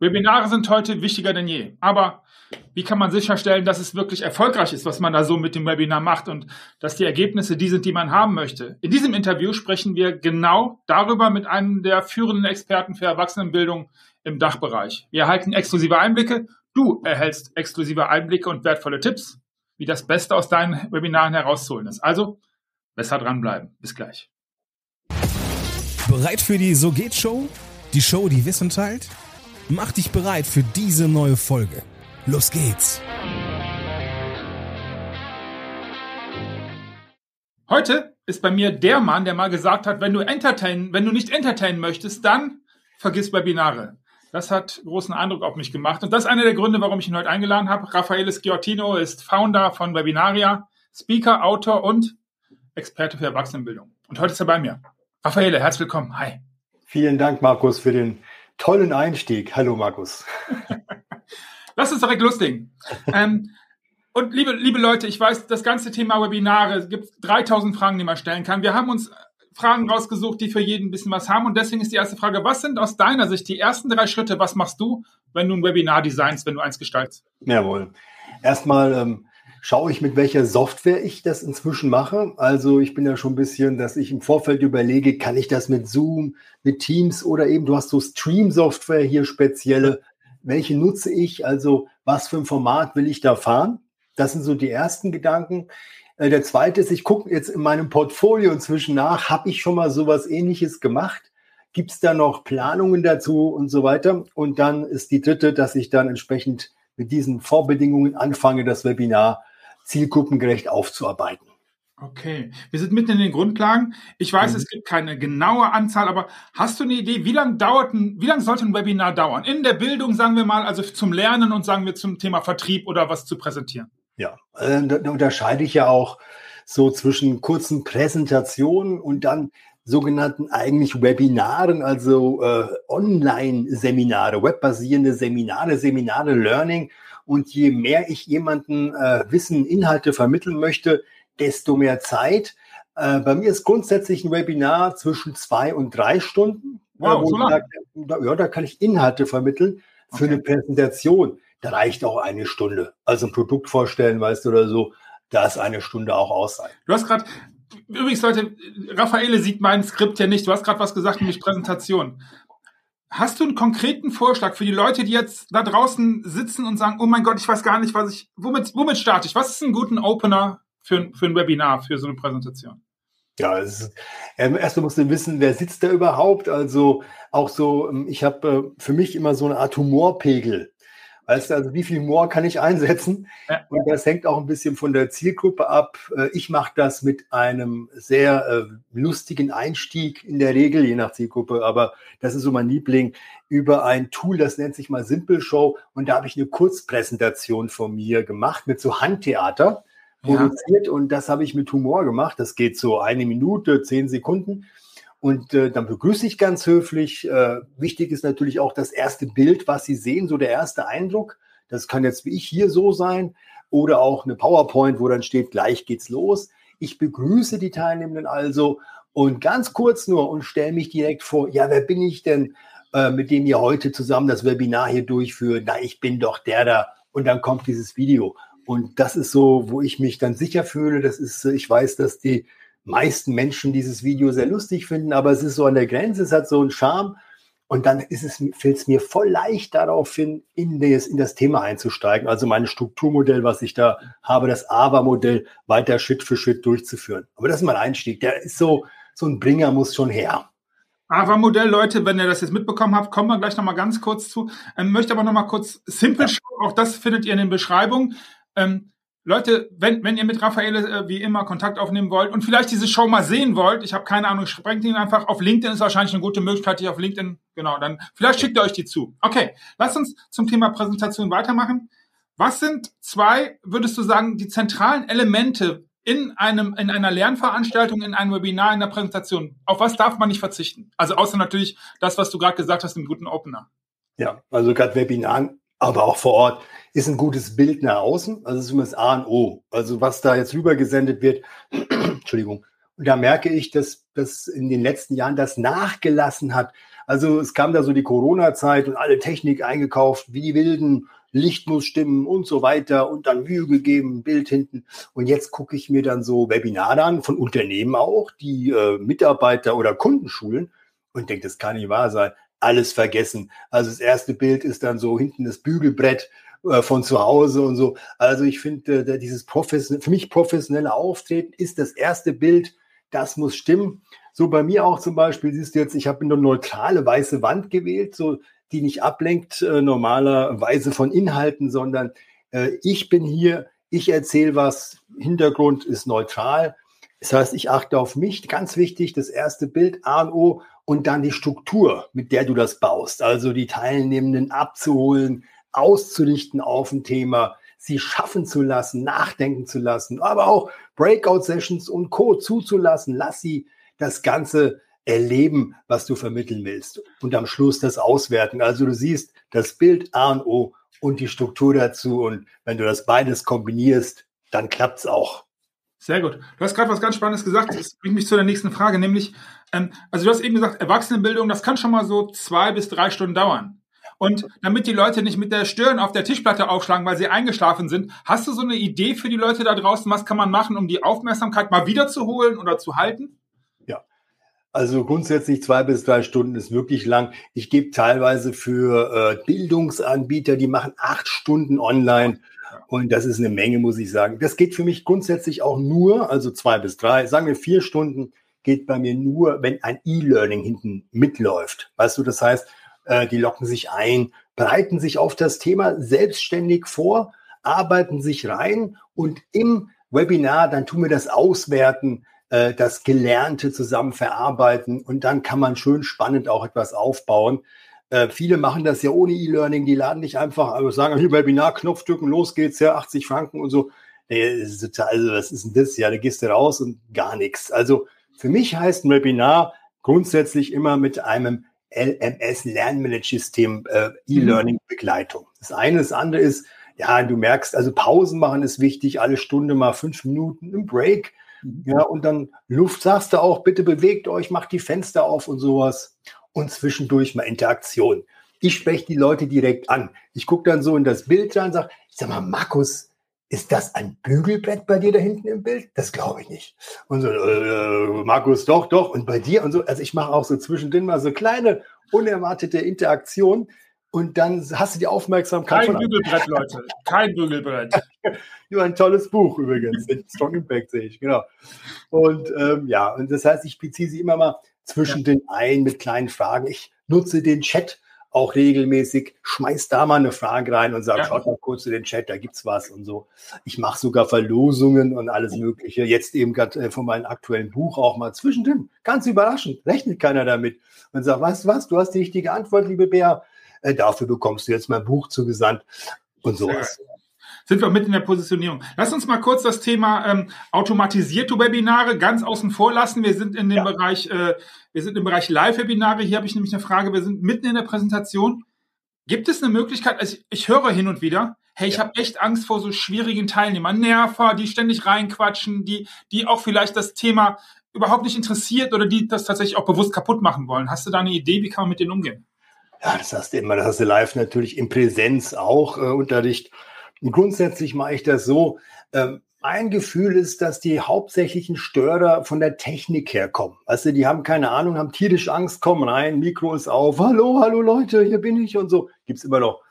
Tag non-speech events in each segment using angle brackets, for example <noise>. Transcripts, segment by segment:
Webinare sind heute wichtiger denn je. Aber wie kann man sicherstellen, dass es wirklich erfolgreich ist, was man da so mit dem Webinar macht und dass die Ergebnisse die sind, die man haben möchte? In diesem Interview sprechen wir genau darüber mit einem der führenden Experten für Erwachsenenbildung im Dachbereich. Wir erhalten exklusive Einblicke. Du erhältst exklusive Einblicke und wertvolle Tipps, wie das Beste aus deinen Webinaren herauszuholen ist. Also besser dranbleiben. Bis gleich. Bereit für die So geht Show? Die Show, die Wissen teilt? Mach dich bereit für diese neue Folge. Los geht's! Heute ist bei mir der Mann, der mal gesagt hat, wenn du entertain, wenn du nicht entertainen möchtest, dann vergiss Webinare. Das hat großen Eindruck auf mich gemacht. Und das ist einer der Gründe, warum ich ihn heute eingeladen habe. Raffaele Schiottino ist Founder von Webinaria, Speaker, Autor und Experte für Erwachsenenbildung. Und heute ist er bei mir. Raffaele, herzlich willkommen. Hi. Vielen Dank, Markus, für den tollen Einstieg. Hallo, Markus. <laughs> Lass uns direkt loslegen. ähm, und liebe, liebe Leute, ich weiß, das ganze Thema Webinare, es gibt 3000 Fragen, die man stellen kann. Wir haben uns Fragen rausgesucht, die für jeden ein bisschen was haben. Und deswegen ist die erste Frage, was sind aus deiner Sicht die ersten drei Schritte? Was machst du, wenn du ein Webinar designst, wenn du eins gestaltest? Jawohl. Erstmal ähm, schaue ich, mit welcher Software ich das inzwischen mache. Also ich bin ja schon ein bisschen, dass ich im Vorfeld überlege, kann ich das mit Zoom, mit Teams oder eben, du hast so Stream-Software hier spezielle welche nutze ich, also was für ein Format will ich da fahren. Das sind so die ersten Gedanken. Äh, der zweite ist, ich gucke jetzt in meinem Portfolio inzwischen nach, habe ich schon mal sowas ähnliches gemacht? Gibt es da noch Planungen dazu und so weiter? Und dann ist die dritte, dass ich dann entsprechend mit diesen Vorbedingungen anfange, das Webinar zielgruppengerecht aufzuarbeiten. Okay, wir sind mitten in den Grundlagen. Ich weiß, mhm. es gibt keine genaue Anzahl, aber hast du eine Idee, wie lange dauert ein, wie lange sollte ein Webinar dauern? In der Bildung, sagen wir mal, also zum Lernen und sagen wir zum Thema Vertrieb oder was zu präsentieren? Ja, äh, da unterscheide ich ja auch so zwischen kurzen Präsentationen und dann sogenannten eigentlich Webinaren, also äh, Online-Seminare, webbasierende Seminare, Seminare Learning. Und je mehr ich jemanden äh, Wissen, Inhalte vermitteln möchte, desto mehr Zeit. Äh, bei mir ist grundsätzlich ein Webinar zwischen zwei und drei Stunden. Wow, so lang. Da, ja, da kann ich Inhalte vermitteln für okay. eine Präsentation. Da reicht auch eine Stunde. Also ein Produkt vorstellen, weißt du, oder so, da ist eine Stunde auch ausreichend. Du hast gerade, übrigens Leute, Raffaele sieht mein Skript ja nicht. Du hast gerade was gesagt, nämlich Präsentation. Hast du einen konkreten Vorschlag für die Leute, die jetzt da draußen sitzen und sagen, oh mein Gott, ich weiß gar nicht, was ich, womit, womit starte ich? Was ist ein guter Opener für, für ein Webinar, für so eine Präsentation? Ja, ist, ähm, erstmal musst du wissen, wer sitzt da überhaupt. Also auch so, ähm, ich habe äh, für mich immer so eine Art Humorpegel. Weißt du, also wie viel Humor kann ich einsetzen? Ja. Und das hängt auch ein bisschen von der Zielgruppe ab. Äh, ich mache das mit einem sehr äh, lustigen Einstieg in der Regel, je nach Zielgruppe, aber das ist so mein Liebling, über ein Tool, das nennt sich mal Simple Show. Und da habe ich eine Kurzpräsentation von mir gemacht mit so Handtheater produziert ja. und das habe ich mit Humor gemacht. Das geht so eine Minute, zehn Sekunden. Und äh, dann begrüße ich ganz höflich. Äh, wichtig ist natürlich auch das erste Bild, was Sie sehen, so der erste Eindruck. Das kann jetzt wie ich hier so sein oder auch eine PowerPoint, wo dann steht, gleich geht's los. Ich begrüße die Teilnehmenden also und ganz kurz nur und stelle mich direkt vor, ja, wer bin ich denn, äh, mit dem ihr heute zusammen das Webinar hier durchführt? Na, ich bin doch der da. Und dann kommt dieses Video. Und das ist so, wo ich mich dann sicher fühle. Das ist, ich weiß, dass die meisten Menschen dieses Video sehr lustig finden, aber es ist so an der Grenze, es hat so einen Charme. Und dann ist es, fällt es mir voll leicht daraufhin, in das, in das Thema einzusteigen. Also mein Strukturmodell, was ich da habe, das AVA-Modell weiter Schritt für Schritt durchzuführen. Aber das ist mein Einstieg. Der ist so, so ein Bringer muss schon her. AVA-Modell, Leute, wenn ihr das jetzt mitbekommen habt, kommen wir gleich nochmal ganz kurz zu. Ähm, möchte aber nochmal kurz Simple ja. Show, auch das findet ihr in den Beschreibungen. Ähm, Leute, wenn, wenn ihr mit Raffaele äh, wie immer Kontakt aufnehmen wollt und vielleicht diese Show mal sehen wollt, ich habe keine Ahnung, sprengt ihn einfach auf LinkedIn ist wahrscheinlich eine gute Möglichkeit, die auf LinkedIn, genau, dann vielleicht schickt ihr euch die zu. Okay, lasst uns zum Thema Präsentation weitermachen. Was sind zwei, würdest du sagen, die zentralen Elemente in einem, in einer Lernveranstaltung, in einem Webinar, in der Präsentation? Auf was darf man nicht verzichten? Also außer natürlich das, was du gerade gesagt hast, im guten Opener. Ja, also gerade Webinaren aber auch vor Ort ist ein gutes Bild nach außen. Also das ist immer das A und O. Also was da jetzt rübergesendet wird, <clears throat> Entschuldigung, Und da merke ich, dass das in den letzten Jahren das nachgelassen hat. Also es kam da so die Corona-Zeit und alle Technik eingekauft, wie die Wilden. Licht muss stimmen und so weiter und dann Mühe gegeben, Bild hinten. Und jetzt gucke ich mir dann so Webinare an von Unternehmen auch, die äh, Mitarbeiter oder Kunden schulen und denke, das kann nicht wahr sein. Alles vergessen. Also das erste Bild ist dann so hinten das Bügelbrett äh, von zu Hause und so. Also ich finde, äh, dieses professionelle, für mich professionelle Auftreten ist das erste Bild, das muss stimmen. So bei mir auch zum Beispiel, siehst du jetzt, ich habe eine neutrale weiße Wand gewählt, so die nicht ablenkt äh, normalerweise von Inhalten, sondern ich bin hier, ich erzähle was, Hintergrund ist neutral. Das heißt, ich achte auf mich. Ganz wichtig, das erste Bild, A und O, und dann die Struktur, mit der du das baust. Also die Teilnehmenden abzuholen, auszurichten auf ein Thema, sie schaffen zu lassen, nachdenken zu lassen, aber auch Breakout-Sessions und Co. zuzulassen. Lass sie das Ganze erleben, was du vermitteln willst. Und am Schluss das Auswerten. Also du siehst das Bild A und O und die Struktur dazu. Und wenn du das beides kombinierst, dann klappt es auch. Sehr gut. Du hast gerade was ganz Spannendes gesagt. Das bringt mich zu der nächsten Frage, nämlich, ähm, also du hast eben gesagt, Erwachsenenbildung, das kann schon mal so zwei bis drei Stunden dauern. Und damit die Leute nicht mit der Stirn auf der Tischplatte aufschlagen, weil sie eingeschlafen sind, hast du so eine Idee für die Leute da draußen? Was kann man machen, um die Aufmerksamkeit mal wiederzuholen oder zu halten? Also grundsätzlich zwei bis drei Stunden ist wirklich lang. Ich gebe teilweise für äh, Bildungsanbieter, die machen acht Stunden online. Und das ist eine Menge, muss ich sagen. Das geht für mich grundsätzlich auch nur, also zwei bis drei, sagen wir vier Stunden, geht bei mir nur, wenn ein E-Learning hinten mitläuft. Weißt du, das heißt, äh, die locken sich ein, bereiten sich auf das Thema selbstständig vor, arbeiten sich rein und im Webinar, dann tun wir das auswerten, äh, das Gelernte zusammen verarbeiten und dann kann man schön spannend auch etwas aufbauen. Äh, viele machen das ja ohne E-Learning, die laden nicht einfach, also sagen, hier Webinar, Knopf drücken, los geht's, ja, 80 Franken und so. Nee, also was ist denn das? Ja, da gehst du raus und gar nichts. Also für mich heißt ein Webinar grundsätzlich immer mit einem LMS Lernmanagement-System äh, E-Learning-Begleitung. Das eine, das andere ist, ja, du merkst, also Pausen machen ist wichtig, alle Stunde mal fünf Minuten im Break. Ja, und dann Luft sagst du auch, bitte bewegt euch, macht die Fenster auf und sowas. Und zwischendurch mal Interaktion. Ich spreche die Leute direkt an. Ich gucke dann so in das Bild rein und sage, sag mal, Markus, ist das ein Bügelbrett bei dir da hinten im Bild? Das glaube ich nicht. Und so, äh, Markus, doch, doch. Und bei dir und so. Also ich mache auch so zwischendrin mal so kleine, unerwartete Interaktionen. Und dann hast du die Aufmerksamkeit. Kein Bügelbrett, Leute. Kein Bügelbrett. <laughs> Nur ein tolles Buch übrigens. Strong Impact sehe ich, genau. Und ähm, ja, und das heißt, ich beziehe sie immer mal zwischen ja. den ein mit kleinen Fragen. Ich nutze den Chat auch regelmäßig, schmeiß da mal eine Frage rein und sag, ja. schaut mal kurz in den Chat, da gibt's was und so. Ich mache sogar Verlosungen und alles Mögliche. Jetzt eben gerade äh, von meinem aktuellen Buch auch mal zwischendrin. Ganz überraschend, rechnet keiner damit. Und sagt, weißt du was, du hast die richtige Antwort, liebe Bär. Äh, dafür bekommst du jetzt mein Buch zugesandt und sowas sind wir mit in der Positionierung. Lass uns mal kurz das Thema ähm, automatisierte Webinare ganz außen vor lassen. Wir sind in dem ja. Bereich, äh, wir sind im Bereich Live-Webinare. Hier habe ich nämlich eine Frage. Wir sind mitten in der Präsentation. Gibt es eine Möglichkeit, also ich, ich höre hin und wieder, hey, ich ja. habe echt Angst vor so schwierigen Teilnehmern, Nerver, die ständig reinquatschen, die, die auch vielleicht das Thema überhaupt nicht interessiert oder die das tatsächlich auch bewusst kaputt machen wollen. Hast du da eine Idee, wie kann man mit denen umgehen? Ja, das hast du immer, das hast du live natürlich in Präsenz auch äh, Unterricht. Und grundsätzlich mache ich das so. Ähm, mein Gefühl ist, dass die hauptsächlichen Störer von der Technik herkommen. Weißt du, die haben keine Ahnung, haben tierisch Angst, kommen rein, Mikro ist auf, hallo, hallo Leute, hier bin ich und so. Gibt's immer noch.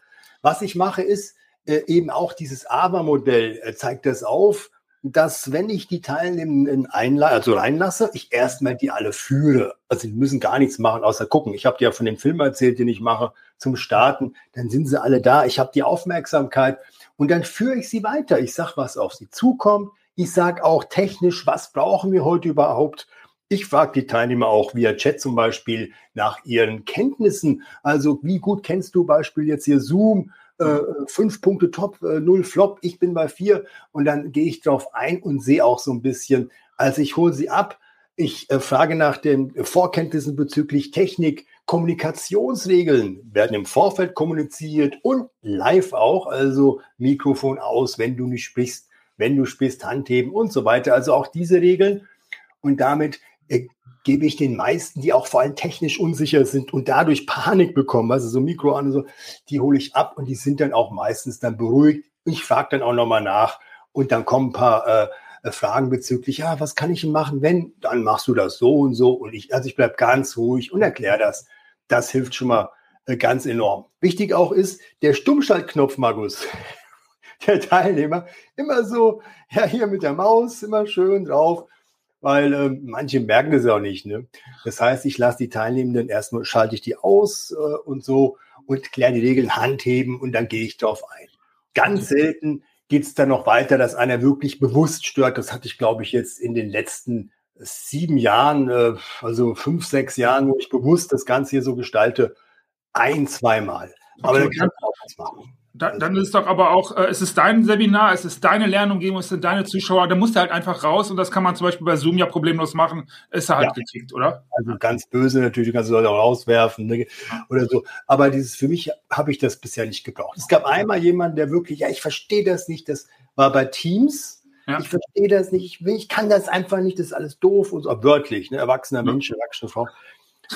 Was ich mache, ist äh, eben auch dieses Aber-Modell äh, zeigt das auf, dass wenn ich die Teilnehmenden einla also reinlasse, ich erstmal die alle führe. Also die müssen gar nichts machen, außer gucken. Ich habe dir ja von dem Film erzählt, den ich mache zum Starten. Dann sind sie alle da. Ich habe die Aufmerksamkeit und dann führe ich sie weiter. Ich sage, was auf sie zukommt. Ich sage auch technisch, was brauchen wir heute überhaupt? Ich frage die Teilnehmer auch via Chat zum Beispiel nach ihren Kenntnissen. Also wie gut kennst du Beispiel jetzt hier Zoom? Äh, fünf Punkte top, äh, null Flop, ich bin bei vier. Und dann gehe ich drauf ein und sehe auch so ein bisschen, also ich hole sie ab. Ich äh, frage nach den Vorkenntnissen bezüglich Technik, Kommunikationsregeln werden im Vorfeld kommuniziert und live auch, also Mikrofon aus, wenn du nicht sprichst, wenn du sprichst, Handheben und so weiter. Also auch diese Regeln. und damit äh, gebe ich den meisten, die auch vor allem technisch unsicher sind und dadurch Panik bekommen, also so Mikro an und so, die hole ich ab und die sind dann auch meistens dann beruhigt. Ich frage dann auch nochmal nach und dann kommen ein paar äh, äh, Fragen bezüglich, ja, was kann ich machen, wenn? Dann machst du das so und so und ich, also ich bleib ganz ruhig und erkläre das. Das hilft schon mal äh, ganz enorm. Wichtig auch ist der Stummschaltknopf, Markus. <laughs> Der Teilnehmer immer so, ja, hier mit der Maus, immer schön drauf weil äh, manche merken das auch nicht. Ne? Das heißt, ich lasse die Teilnehmenden erstmal, schalte ich die aus äh, und so und kläre die Regeln, Handheben und dann gehe ich darauf ein. Ganz selten geht es dann noch weiter, dass einer wirklich bewusst stört. Das hatte ich, glaube ich, jetzt in den letzten sieben Jahren, äh, also fünf, sechs Jahren, wo ich bewusst das Ganze hier so gestalte, ein, zweimal. Aber okay. da kann man auch was machen. Da, dann ist doch aber auch, äh, es ist dein Seminar, es ist deine Lernumgebung, es sind deine Zuschauer, da musst du halt einfach raus und das kann man zum Beispiel bei Zoom ja problemlos machen, ist er halt ja. gekickt, oder? Also ganz böse natürlich, du kannst Leute auch rauswerfen ne? oder so. Aber dieses, für mich habe ich das bisher nicht gebraucht. Es gab einmal jemanden, der wirklich, ja, ich verstehe das nicht, das war bei Teams, ja. ich verstehe das nicht, ich, will, ich kann das einfach nicht, das ist alles doof und so, wörtlich, ne? erwachsener. Mensch, erwachsene Frau.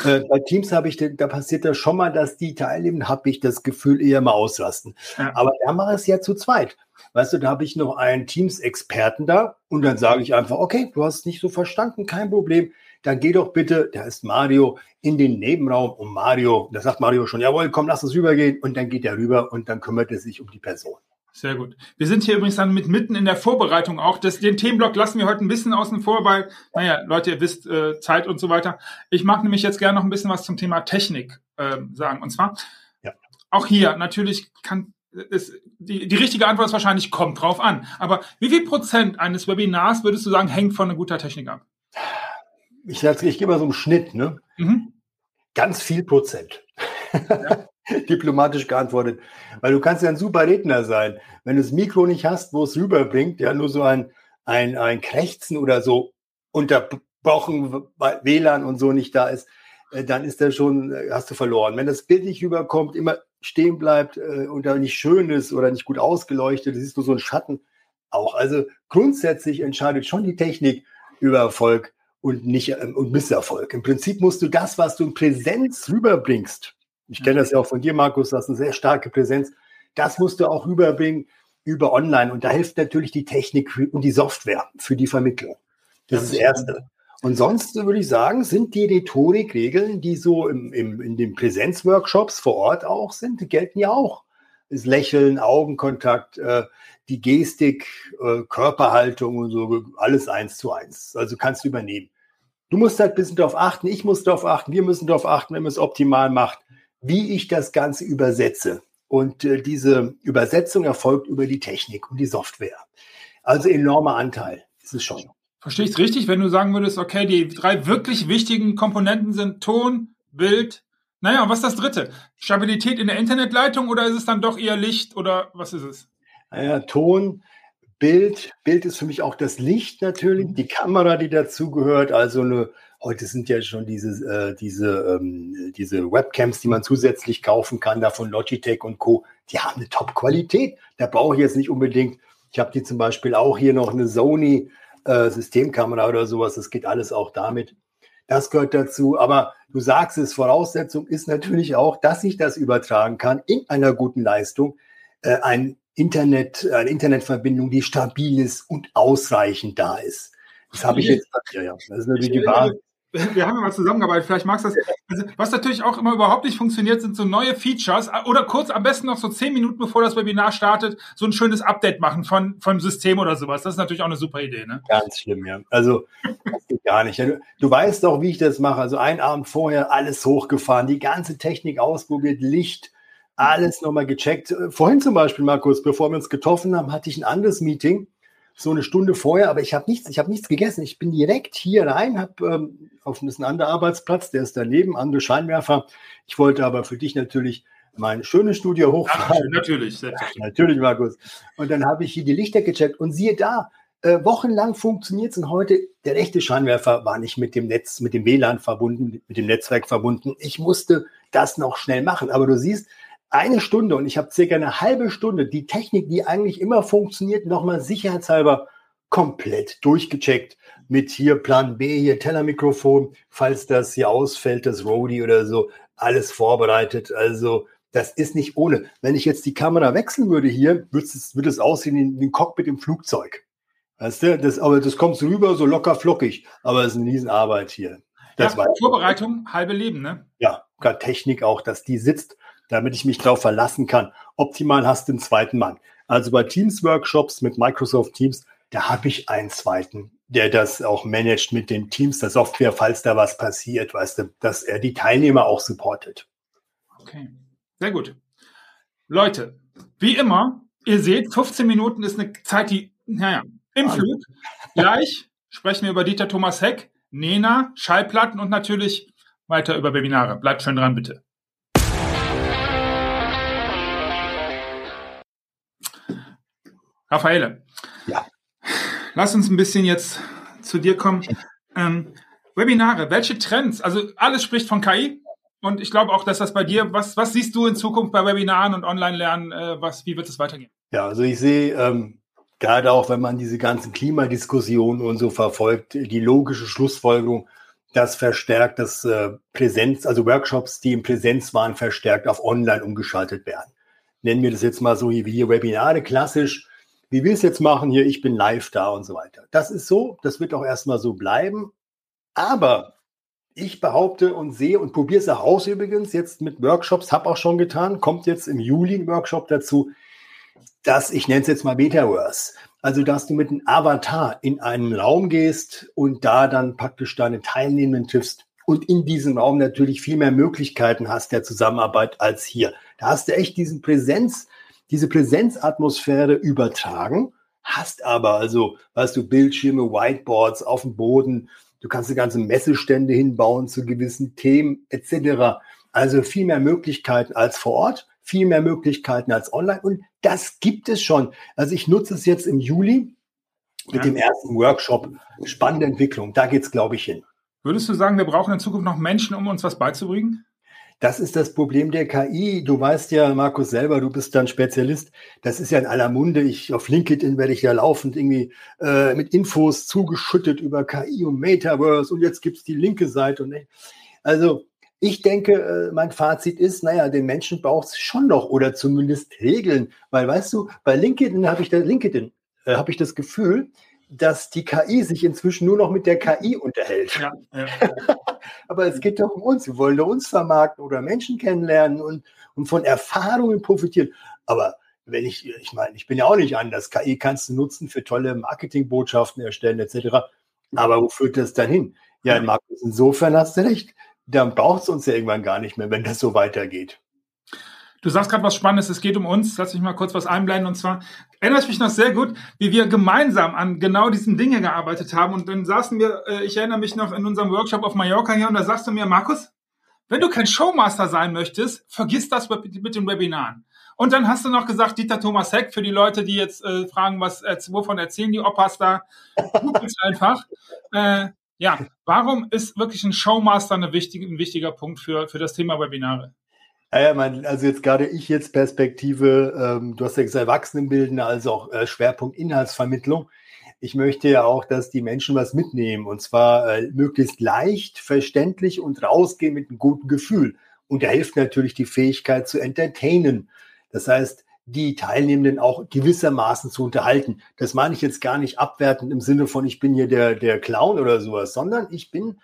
Äh, bei Teams habe ich, da passiert das schon mal, dass die Teilnehmer, habe ich das Gefühl, eher mal ausrasten. Ja. Aber da mache ich es ja zu zweit. Weißt du, da habe ich noch einen Teams-Experten da und dann sage ich einfach, okay, du hast es nicht so verstanden, kein Problem. Dann geh doch bitte, der ist Mario, in den Nebenraum um Mario. Da sagt Mario schon, jawohl, komm, lass uns rübergehen. Und dann geht er rüber und dann kümmert er sich um die Person. Sehr gut. Wir sind hier übrigens dann mit mitten in der Vorbereitung auch. Das, den Themenblock lassen wir heute ein bisschen außen vor, weil, naja, Leute, ihr wisst, äh, Zeit und so weiter. Ich mag nämlich jetzt gerne noch ein bisschen was zum Thema Technik äh, sagen. Und zwar, ja. auch hier, natürlich kann ist, die, die richtige Antwort ist wahrscheinlich, kommt drauf an. Aber wie viel Prozent eines Webinars würdest du sagen, hängt von einer guter Technik ab? Ich, ich gebe mal so einen Schnitt, ne? Mhm. Ganz viel Prozent. Ja. <laughs> diplomatisch geantwortet. Weil du kannst ja ein super Redner sein. Wenn du das Mikro nicht hast, wo es rüberbringt, ja, nur so ein, ein, ein Krächzen oder so unterbrochen, weil WLAN und so nicht da ist, äh, dann ist das schon, äh, hast du verloren. Wenn das Bild nicht rüberkommt, immer stehen bleibt äh, und da nicht schön ist oder nicht gut ausgeleuchtet, siehst du so einen Schatten auch. Also grundsätzlich entscheidet schon die Technik über Erfolg und nicht ähm, und Misserfolg. Im Prinzip musst du das, was du in Präsenz rüberbringst, ich kenne das ja auch von dir, Markus, du hast eine sehr starke Präsenz. Das musst du auch rüberbringen über online. Und da hilft natürlich die Technik und die Software für die Vermittlung. Das, das ist das Erste. Und sonst würde ich sagen, sind die Rhetorikregeln, die so im, im, in den Präsenzworkshops vor Ort auch sind, die gelten ja auch. Das Lächeln, Augenkontakt, äh, die Gestik, äh, Körperhaltung und so, alles eins zu eins. Also kannst du übernehmen. Du musst halt ein bisschen darauf achten, ich muss darauf achten, wir müssen darauf achten, wenn man es optimal macht wie ich das Ganze übersetze. Und äh, diese Übersetzung erfolgt über die Technik und die Software. Also enormer Anteil ist es schon. Verstehe ich es richtig, wenn du sagen würdest, okay, die drei wirklich wichtigen Komponenten sind Ton, Bild, naja, und was ist das dritte? Stabilität in der Internetleitung oder ist es dann doch eher Licht oder was ist es? Naja, Ton, Bild. Bild ist für mich auch das Licht natürlich, mhm. die Kamera, die dazugehört, also eine Heute sind ja schon diese, äh, diese, ähm, diese Webcams, die man zusätzlich kaufen kann, da von Logitech und Co. Die haben eine Top-Qualität. Da brauche ich jetzt nicht unbedingt. Ich habe die zum Beispiel auch hier noch eine Sony äh, Systemkamera oder sowas. Das geht alles auch damit. Das gehört dazu. Aber du sagst es, Voraussetzung ist natürlich auch, dass ich das übertragen kann in einer guten Leistung. Äh, ein Internet, eine Internetverbindung, die stabil ist und ausreichend da ist. Das habe ich jetzt. Ja, ja. Das ist natürlich die Wahrheit <laughs> wir haben ja mal zusammengearbeitet, vielleicht magst du das. Also, was natürlich auch immer überhaupt nicht funktioniert, sind so neue Features oder kurz am besten noch so zehn Minuten bevor das Webinar startet, so ein schönes Update machen von, von System oder sowas. Das ist natürlich auch eine super Idee, ne? Ganz schlimm, ja. Also, das geht gar nicht. Du, du weißt doch, wie ich das mache. Also, einen Abend vorher alles hochgefahren, die ganze Technik ausprobiert, Licht, alles nochmal gecheckt. Vorhin zum Beispiel, Markus, bevor wir uns getroffen haben, hatte ich ein anderes Meeting so eine Stunde vorher, aber ich habe nichts, ich habe nichts gegessen. Ich bin direkt hier rein, habe ähm, auf ein anderer Arbeitsplatz, der ist daneben, andere Scheinwerfer. Ich wollte aber für dich natürlich mein schönes Studio hochfahren. <laughs> Ja, natürlich, natürlich, Markus. Und dann habe ich hier die Lichter gecheckt und siehe da, äh, wochenlang funktioniert es und heute der rechte Scheinwerfer war nicht mit dem Netz, mit dem WLAN verbunden, mit dem Netzwerk verbunden. Ich musste das noch schnell machen. Aber du siehst, eine Stunde und ich habe circa eine halbe Stunde die Technik, die eigentlich immer funktioniert, nochmal sicherheitshalber komplett durchgecheckt mit hier Plan B, hier Tellermikrofon, falls das hier ausfällt, das Roadie oder so, alles vorbereitet. Also das ist nicht ohne. Wenn ich jetzt die Kamera wechseln würde hier, würde es, würde es aussehen wie ein Cockpit im Flugzeug. Weißt du, das, aber das kommt so rüber, so locker flockig. Aber es ist eine Riesenarbeit hier. Das ja, Vorbereitung, halbe Leben, ne? Ja, gerade Technik auch, dass die sitzt, damit ich mich darauf verlassen kann. Optimal hast du einen zweiten Mann. Also bei Teams-Workshops mit Microsoft Teams, da habe ich einen zweiten, der das auch managt mit den Teams der Software, falls da was passiert, weißt du, dass er die Teilnehmer auch supportet. Okay, sehr gut. Leute, wie immer, ihr seht, 15 Minuten ist eine Zeit, die, naja, im Flug. Gleich sprechen wir über Dieter Thomas Heck, Nena, Schallplatten und natürlich weiter über Webinare. Bleibt schön dran, bitte. Raffaele. Ja. Lass uns ein bisschen jetzt zu dir kommen. Ähm, Webinare, welche Trends? Also alles spricht von KI und ich glaube auch, dass das bei dir, was, was siehst du in Zukunft bei Webinaren und Online-Lernen, äh, was, wie wird es weitergehen? Ja, also ich sehe ähm, gerade auch, wenn man diese ganzen Klimadiskussionen und so verfolgt, die logische Schlussfolgerung, dass verstärkt das äh, Präsenz, also Workshops, die in Präsenz waren, verstärkt auf Online umgeschaltet werden. Nennen wir das jetzt mal so wie hier Webinare klassisch wie wir es jetzt machen hier, ich bin live da und so weiter. Das ist so, das wird auch erstmal so bleiben. Aber ich behaupte und sehe und probiere es auch aus übrigens jetzt mit Workshops, habe auch schon getan, kommt jetzt im Juli ein Workshop dazu, dass ich nenne es jetzt mal Metaverse. Also, dass du mit einem Avatar in einen Raum gehst und da dann praktisch deine Teilnehmenden triffst und in diesem Raum natürlich viel mehr Möglichkeiten hast der Zusammenarbeit als hier. Da hast du echt diesen Präsenz, diese Präsenzatmosphäre übertragen, hast aber also, weißt du, Bildschirme, Whiteboards auf dem Boden, du kannst die ganze Messestände hinbauen zu gewissen Themen etc. Also viel mehr Möglichkeiten als vor Ort, viel mehr Möglichkeiten als online und das gibt es schon. Also ich nutze es jetzt im Juli mit ja. dem ersten Workshop. Spannende Entwicklung, da geht's glaube ich hin. Würdest du sagen, wir brauchen in Zukunft noch Menschen, um uns was beizubringen? Das ist das Problem der KI. Du weißt ja, Markus selber, du bist dann Spezialist. Das ist ja in aller Munde. Ich auf LinkedIn werde ich ja laufend irgendwie äh, mit Infos zugeschüttet über KI und Metaverse und jetzt gibt's die linke Seite und also ich denke, äh, mein Fazit ist, naja, den Menschen braucht es schon noch oder zumindest Regeln, weil weißt du, bei LinkedIn habe ich äh, habe ich das Gefühl, dass die KI sich inzwischen nur noch mit der KI unterhält. Ja, ja. <laughs> Aber es geht doch um uns. Wir wollen doch uns vermarkten oder Menschen kennenlernen und, und von Erfahrungen profitieren. Aber wenn ich, ich meine, ich bin ja auch nicht anders. KI kannst du nutzen für tolle Marketingbotschaften erstellen etc. Aber wo führt das dann hin? Ja, Markus, insofern hast du recht. Dann braucht es uns ja irgendwann gar nicht mehr, wenn das so weitergeht. Du sagst gerade was Spannendes, es geht um uns. Lass mich mal kurz was einblenden. Und zwar erinnere ich mich noch sehr gut, wie wir gemeinsam an genau diesen Dingen gearbeitet haben. Und dann saßen wir, äh, ich erinnere mich noch in unserem Workshop auf Mallorca hier und da sagst du mir, Markus, wenn du kein Showmaster sein möchtest, vergiss das mit den Webinaren. Und dann hast du noch gesagt, Dieter Thomas Heck, für die Leute, die jetzt äh, fragen, was, äh, wovon erzählen die Opas da, googles einfach. Äh, ja, warum ist wirklich ein Showmaster eine wichtige, ein wichtiger Punkt für, für das Thema Webinare? Ja, mein, also jetzt gerade ich jetzt Perspektive, ähm, du hast ja gesagt, Erwachsenenbildende, also auch äh, Schwerpunkt Inhaltsvermittlung. Ich möchte ja auch, dass die Menschen was mitnehmen und zwar äh, möglichst leicht, verständlich und rausgehen mit einem guten Gefühl. Und da hilft natürlich die Fähigkeit zu entertainen. Das heißt, die Teilnehmenden auch gewissermaßen zu unterhalten. Das meine ich jetzt gar nicht abwertend im Sinne von, ich bin hier der, der Clown oder sowas, sondern ich bin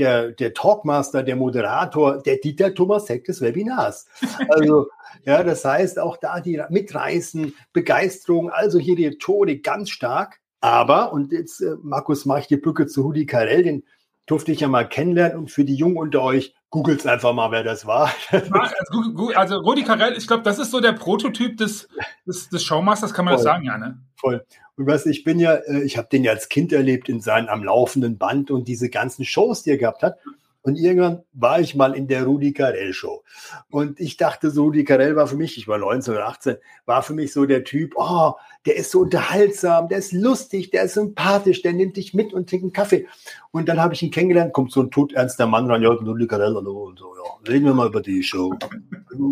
der, der Talkmaster, der Moderator, der Dieter Thomas Heck des Webinars. Also, <laughs> ja, das heißt auch da die Mitreißen, Begeisterung, also hier die Tode ganz stark. Aber, und jetzt, äh, Markus, mache ich die Brücke zu Rudi Carell, den durfte ich ja mal kennenlernen und für die Jungen unter euch, googelt einfach mal, wer das war. Also, also Rudi Carell, ich glaube, das ist so der Prototyp des, des, des Showmasters, kann man Voll. das sagen, ja, ne? Voll. Und was ich bin ja, äh, ich habe den ja als Kind erlebt in seinem am laufenden Band und diese ganzen Shows, die er gehabt hat. Und irgendwann war ich mal in der Rudi Carell Show. Und ich dachte so, Rudi Carell war für mich, ich war 19 oder 18, war für mich so der Typ, oh, der ist so unterhaltsam, der ist lustig, der ist sympathisch, der nimmt dich mit und trinkt einen Kaffee. Und dann habe ich ihn kennengelernt, kommt so ein todernster Mann ran, ja, Rudi Carell, hallo und so, ja, reden wir mal über die Show.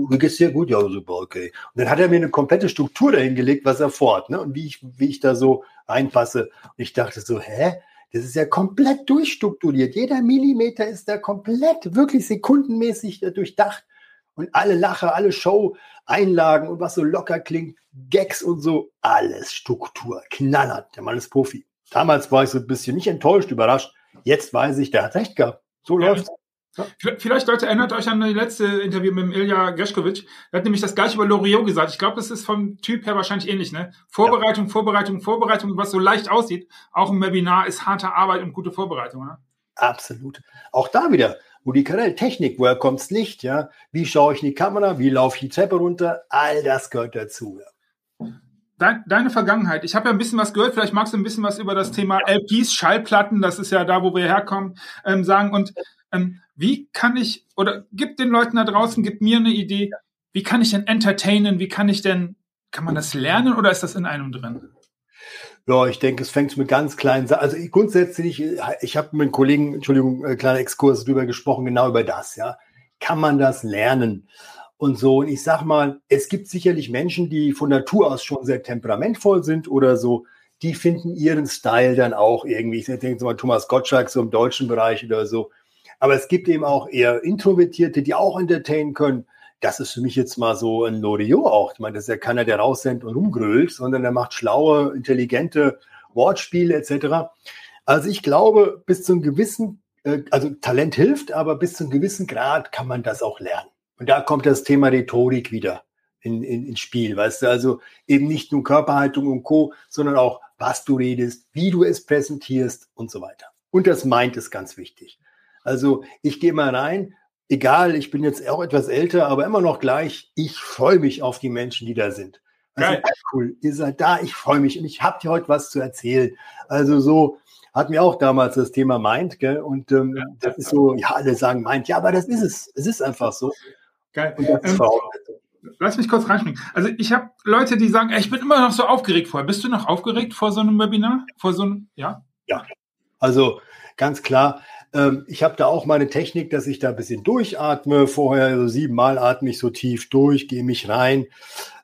Wie geht's dir? Gut, ja, super, okay. Und dann hat er mir eine komplette Struktur dahingelegt, was er fort, ne, und wie ich, wie ich da so reinpasse. Und ich dachte so, hä? Das ist ja komplett durchstrukturiert. Jeder Millimeter ist da komplett, wirklich sekundenmäßig durchdacht. Und alle Lacher, alle Show-Einlagen und was so locker klingt, Gags und so, alles Struktur, knallert. Der Mann ist Profi. Damals war ich so ein bisschen nicht enttäuscht, überrascht. Jetzt weiß ich, der hat recht gehabt. So ja. läuft's. Vielleicht, Leute, erinnert euch an die letzte Interview mit dem Ilja Gershkovic. Er hat nämlich das gleiche über Loriot gesagt. Ich glaube, das ist vom Typ her wahrscheinlich ähnlich, ne? Vorbereitung, ja. Vorbereitung, Vorbereitung, was so leicht aussieht. Auch im Webinar ist harte Arbeit und gute Vorbereitung, ne? Absolut. Auch da wieder, wo die Kanäle, Technik, woher kommt's Licht, ja? Wie schaue ich in die Kamera? Wie laufe ich die Treppe runter? All das gehört dazu, ja. Dein, deine Vergangenheit. Ich habe ja ein bisschen was gehört. Vielleicht magst du ein bisschen was über das Thema LPs, Schallplatten, das ist ja da, wo wir herkommen, ähm, sagen. Und ähm, wie kann ich, oder gib den Leuten da draußen, gib mir eine Idee, wie kann ich denn entertainen, wie kann ich denn, kann man das lernen oder ist das in einem drin? Ja, ich denke, es fängt mit ganz kleinen Sachen. Also grundsätzlich, ich habe mit einem Kollegen, Entschuldigung, äh, kleiner Exkurs drüber gesprochen, genau über das, ja. Kann man das lernen? Und so, und ich sag mal, es gibt sicherlich Menschen, die von Natur aus schon sehr temperamentvoll sind oder so, die finden ihren Style dann auch irgendwie. Ich denke mal Thomas Gottschalk so im deutschen Bereich oder so. Aber es gibt eben auch eher Introvertierte, die auch entertainen können. Das ist für mich jetzt mal so ein Loriot auch. Ich meine, das ist ja keiner, der raussendet und rumgrölt, sondern der macht schlaue, intelligente Wortspiele etc. Also ich glaube, bis zu einem gewissen, äh, also Talent hilft, aber bis zu einem gewissen Grad kann man das auch lernen. Und da kommt das Thema Rhetorik wieder in, in, ins Spiel, weißt du, also eben nicht nur Körperhaltung und Co., sondern auch, was du redest, wie du es präsentierst und so weiter. Und das Meint ist ganz wichtig. Also ich gehe mal rein, egal, ich bin jetzt auch etwas älter, aber immer noch gleich, ich freue mich auf die Menschen, die da sind. Also, Geil. cool, ihr seid da, ich freue mich und ich habe dir heute was zu erzählen. Also so hat mir auch damals das Thema Mind, gell? Und ähm, ja, das ist so, ja, alle sagen Mind, ja, aber das ist es. Es ist einfach so. Geil. Ähm, lass mich kurz reinspringen. Also ich habe Leute, die sagen, ich bin immer noch so aufgeregt vorher. Bist du noch aufgeregt vor so einem Webinar? Vor so einem, ja? Ja. Also ganz klar, ähm, ich habe da auch meine Technik, dass ich da ein bisschen durchatme. Vorher so siebenmal atme ich so tief durch, gehe mich rein.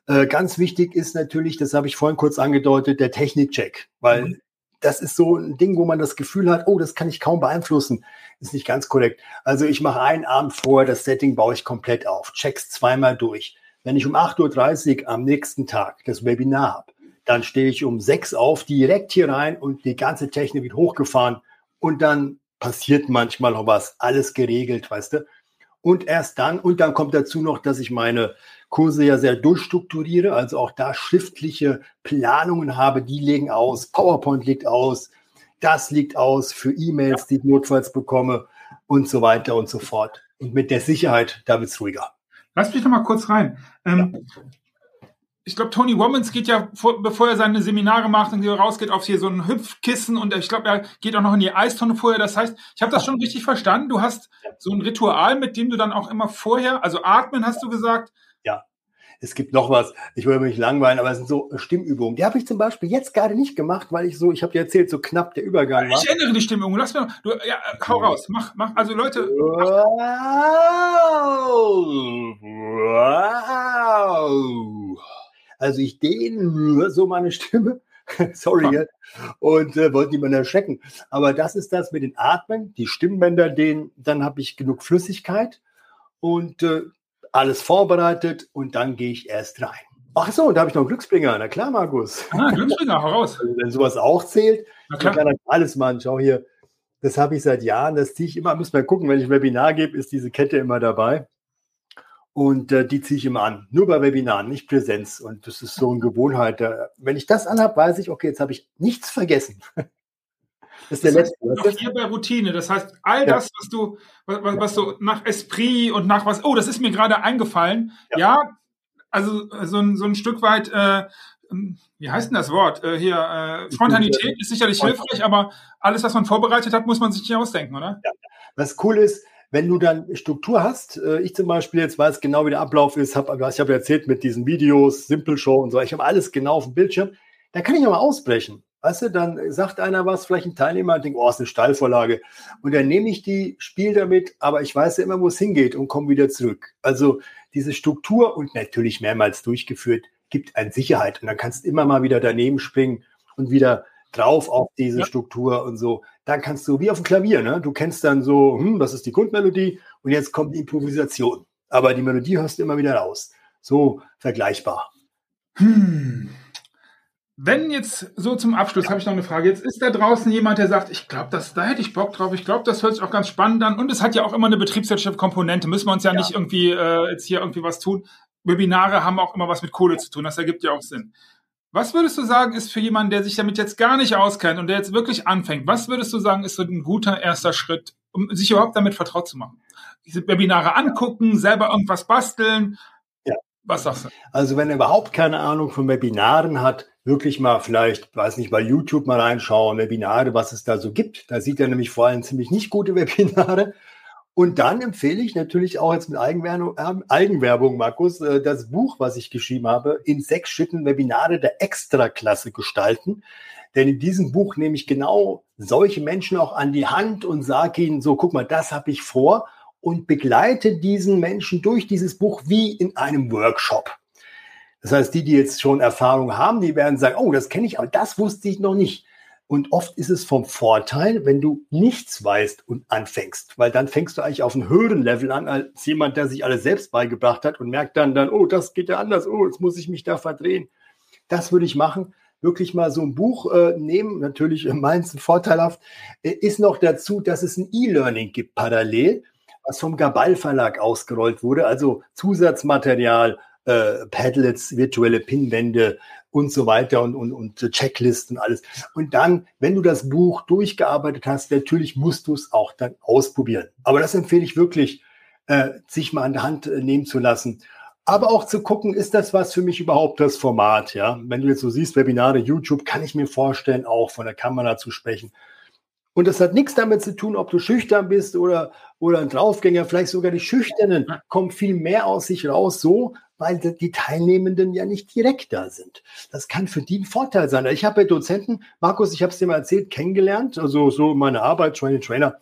Äh, ganz wichtig ist natürlich, das habe ich vorhin kurz angedeutet, der Technikcheck, weil mhm. das ist so ein Ding, wo man das Gefühl hat, oh, das kann ich kaum beeinflussen. Ist nicht ganz korrekt. Also ich mache einen Abend vorher, das Setting baue ich komplett auf, check's zweimal durch. Wenn ich um 8.30 Uhr am nächsten Tag das Webinar habe, dann stehe ich um sechs auf, direkt hier rein und die ganze Technik wird hochgefahren und dann passiert manchmal noch was, alles geregelt, weißt du. Und erst dann, und dann kommt dazu noch, dass ich meine Kurse ja sehr durchstrukturiere, also auch da schriftliche Planungen habe, die legen aus, PowerPoint liegt aus, das liegt aus für E-Mails, die ich notfalls bekomme und so weiter und so fort. Und mit der Sicherheit, da wird es ruhiger. Lass mich noch mal kurz rein. Ähm, ja ich glaube, Tony Robbins geht ja, vor, bevor er seine Seminare macht und rausgeht, auf hier so ein Hüpfkissen und ich glaube, er geht auch noch in die Eistonne vorher. Das heißt, ich habe das schon richtig verstanden. Du hast so ein Ritual, mit dem du dann auch immer vorher, also atmen, hast du gesagt. Ja. Es gibt noch was, ich will mich langweilen, aber es sind so Stimmübungen. Die habe ich zum Beispiel jetzt gerade nicht gemacht, weil ich so, ich habe dir erzählt, so knapp der Übergang war. Ich erinnere die Stimmübungen. Lass mir, du, ja, hau raus, mach, mach, also Leute. Wow. Wow. Also ich dehne nur so meine Stimme. <laughs> Sorry, ja. und äh, wollte niemanden erschrecken. Aber das ist das mit den Atmen, die Stimmbänder dehnen, dann habe ich genug Flüssigkeit und äh, alles vorbereitet und dann gehe ich erst rein. Ach so, da habe ich noch einen Glücksbringer. Na klar, Markus. Ah, Glücksbringer, heraus. <laughs> Also, wenn sowas auch zählt, dann kann das alles machen. Schau hier, das habe ich seit Jahren, das ziehe ich immer, muss man gucken, wenn ich ein Webinar gebe, ist diese Kette immer dabei. Und äh, die ziehe ich immer an. Nur bei Webinaren, nicht Präsenz. Und das ist so eine Gewohnheit. Äh, wenn ich das anhabe, weiß ich, okay, jetzt habe ich nichts vergessen. <laughs> Das ist der das letzte. Heißt, hier bei Routine. Das heißt, all ja. das, was du, was, was du nach Esprit und nach was, oh, das ist mir gerade eingefallen. Ja, ja also so ein, so ein Stück weit, äh, ähm, wie heißt denn das Wort? Äh, hier, äh, Spontanität ist sicherlich hilfreich, aber alles, was man vorbereitet hat, muss man sich nicht ausdenken, oder? Ja. Was cool ist, wenn du dann Struktur hast, äh, ich zum Beispiel jetzt weiß genau, wie der Ablauf ist, hab, ich habe erzählt mit diesen Videos, Simple Show und so, ich habe alles genau auf dem Bildschirm, da kann ich auch mal ausbrechen. Weißt du, dann sagt einer was, vielleicht ein Teilnehmer, denkt, oh, ist eine Steilvorlage. Und dann nehme ich die, spiele damit, aber ich weiß ja immer, wo es hingeht und komme wieder zurück. Also diese Struktur und natürlich mehrmals durchgeführt, gibt eine Sicherheit. Und dann kannst du immer mal wieder daneben springen und wieder drauf auf diese ja. Struktur und so. Dann kannst du, wie auf dem Klavier, ne? Du kennst dann so, hm, das ist die Grundmelodie und jetzt kommt die Improvisation. Aber die Melodie hörst du immer wieder raus. So vergleichbar. Hm. Wenn jetzt so zum Abschluss habe ich noch eine Frage. Jetzt ist da draußen jemand, der sagt, ich glaube, da hätte ich Bock drauf. Ich glaube, das hört sich auch ganz spannend an. Und es hat ja auch immer eine betriebswirtschaftliche Komponente. Müssen wir uns ja, ja. nicht irgendwie äh, jetzt hier irgendwie was tun. Webinare haben auch immer was mit Kohle zu tun. Das ergibt ja auch Sinn. Was würdest du sagen, ist für jemanden, der sich damit jetzt gar nicht auskennt und der jetzt wirklich anfängt, was würdest du sagen, ist so ein guter erster Schritt, um sich überhaupt damit vertraut zu machen? Diese Webinare angucken, selber irgendwas basteln. Ja. Was sagst du? Also wenn er überhaupt keine Ahnung von Webinaren hat, wirklich mal vielleicht, weiß nicht, bei YouTube mal reinschauen, Webinare, was es da so gibt. Da sieht er nämlich vor allem ziemlich nicht gute Webinare. Und dann empfehle ich natürlich auch jetzt mit Eigenwerbung, äh, Eigenwerbung Markus, äh, das Buch, was ich geschrieben habe, in sechs Schritten Webinare der Extraklasse gestalten. Denn in diesem Buch nehme ich genau solche Menschen auch an die Hand und sage ihnen so, guck mal, das habe ich vor und begleite diesen Menschen durch dieses Buch wie in einem Workshop. Das heißt, die, die jetzt schon Erfahrung haben, die werden sagen, oh, das kenne ich, aber das wusste ich noch nicht. Und oft ist es vom Vorteil, wenn du nichts weißt und anfängst, weil dann fängst du eigentlich auf einem höheren Level an als jemand, der sich alles selbst beigebracht hat und merkt dann dann, oh, das geht ja anders, oh, jetzt muss ich mich da verdrehen. Das würde ich machen. Wirklich mal so ein Buch äh, nehmen, natürlich meins <laughs> vorteilhaft, äh, ist noch dazu, dass es ein E-Learning gibt parallel, was vom Gabal Verlag ausgerollt wurde, also Zusatzmaterial, äh, Padlets, virtuelle Pinwände, und so weiter und, und, und Checklisten und alles. Und dann, wenn du das Buch durchgearbeitet hast, natürlich musst du es auch dann ausprobieren. Aber das empfehle ich wirklich, äh, sich mal an der Hand äh, nehmen zu lassen. Aber auch zu gucken, ist das was für mich überhaupt das Format? Ja, wenn du jetzt so siehst, Webinare, YouTube, kann ich mir vorstellen, auch von der Kamera zu sprechen. Und das hat nichts damit zu tun, ob du schüchtern bist oder, oder ein Draufgänger. Vielleicht sogar die Schüchternen kommen viel mehr aus sich raus so, weil die Teilnehmenden ja nicht direkt da sind. Das kann für die ein Vorteil sein. Ich habe Dozenten, Markus, ich habe es dir mal erzählt, kennengelernt, also so meine Arbeit, Training Trainer,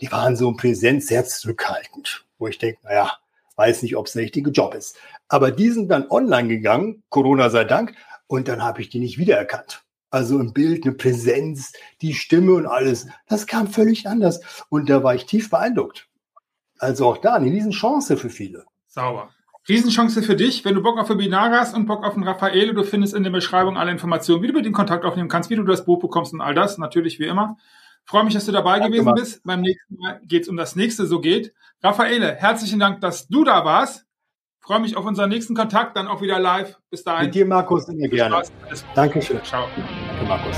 die waren so in Präsenz sehr zurückhaltend, wo ich denke, naja, weiß nicht, ob es der richtige Job ist. Aber die sind dann online gegangen, Corona sei Dank, und dann habe ich die nicht wiedererkannt. Also im Bild, eine Präsenz, die Stimme und alles, das kam völlig anders. Und da war ich tief beeindruckt. Also auch da eine Riesenchance für viele. Sauber. Riesenchance für dich, wenn du Bock auf Webinare hast und Bock auf den Raphael, du findest in der Beschreibung alle Informationen, wie du mit ihm Kontakt aufnehmen kannst, wie du das Buch bekommst und all das, natürlich wie immer. Freue mich, dass du dabei Danke gewesen bist. Beim nächsten Mal geht es um das nächste, so geht. Raphaele, herzlichen Dank, dass du da warst. Freue mich auf unseren nächsten Kontakt, dann auch wieder live. Bis dahin. Mit dir, Markus, immer gerne. Dankeschön. Ciao. Danke, Markus.